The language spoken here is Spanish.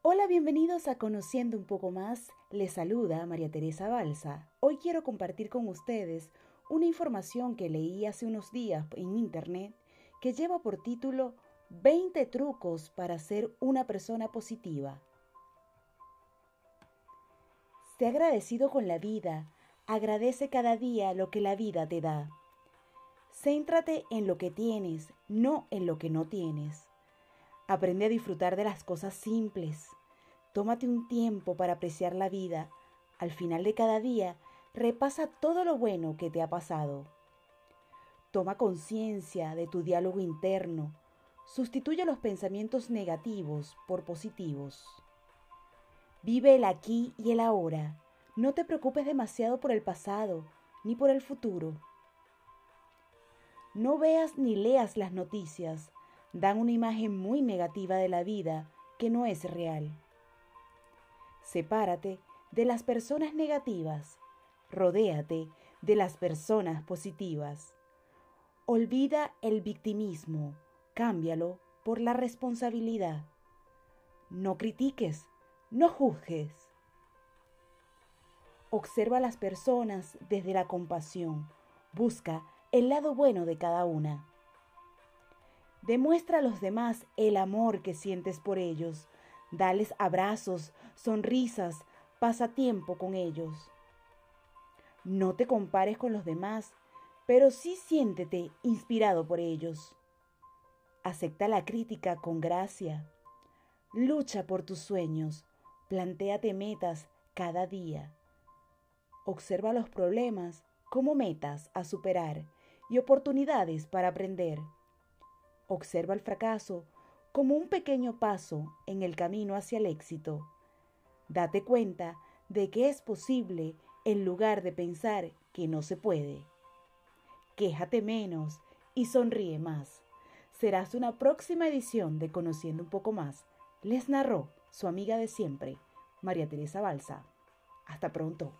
Hola, bienvenidos a Conociendo un poco más. Les saluda María Teresa Balsa. Hoy quiero compartir con ustedes una información que leí hace unos días en internet que lleva por título 20 trucos para ser una persona positiva. Sé agradecido con la vida. Agradece cada día lo que la vida te da. Céntrate en lo que tienes, no en lo que no tienes. Aprende a disfrutar de las cosas simples. Tómate un tiempo para apreciar la vida. Al final de cada día, repasa todo lo bueno que te ha pasado. Toma conciencia de tu diálogo interno. Sustituye los pensamientos negativos por positivos. Vive el aquí y el ahora. No te preocupes demasiado por el pasado ni por el futuro. No veas ni leas las noticias. Dan una imagen muy negativa de la vida que no es real. Sepárate de las personas negativas. Rodéate de las personas positivas. Olvida el victimismo. Cámbialo por la responsabilidad. No critiques, no juzgues. Observa a las personas desde la compasión. Busca el lado bueno de cada una. Demuestra a los demás el amor que sientes por ellos. Dales abrazos, sonrisas, pasa tiempo con ellos. No te compares con los demás, pero sí siéntete inspirado por ellos. Acepta la crítica con gracia. Lucha por tus sueños. Plantéate metas cada día. Observa los problemas como metas a superar y oportunidades para aprender. Observa el fracaso como un pequeño paso en el camino hacia el éxito. Date cuenta de que es posible en lugar de pensar que no se puede. Quéjate menos y sonríe más. Serás una próxima edición de Conociendo un poco más. Les narró su amiga de siempre, María Teresa Balsa. Hasta pronto.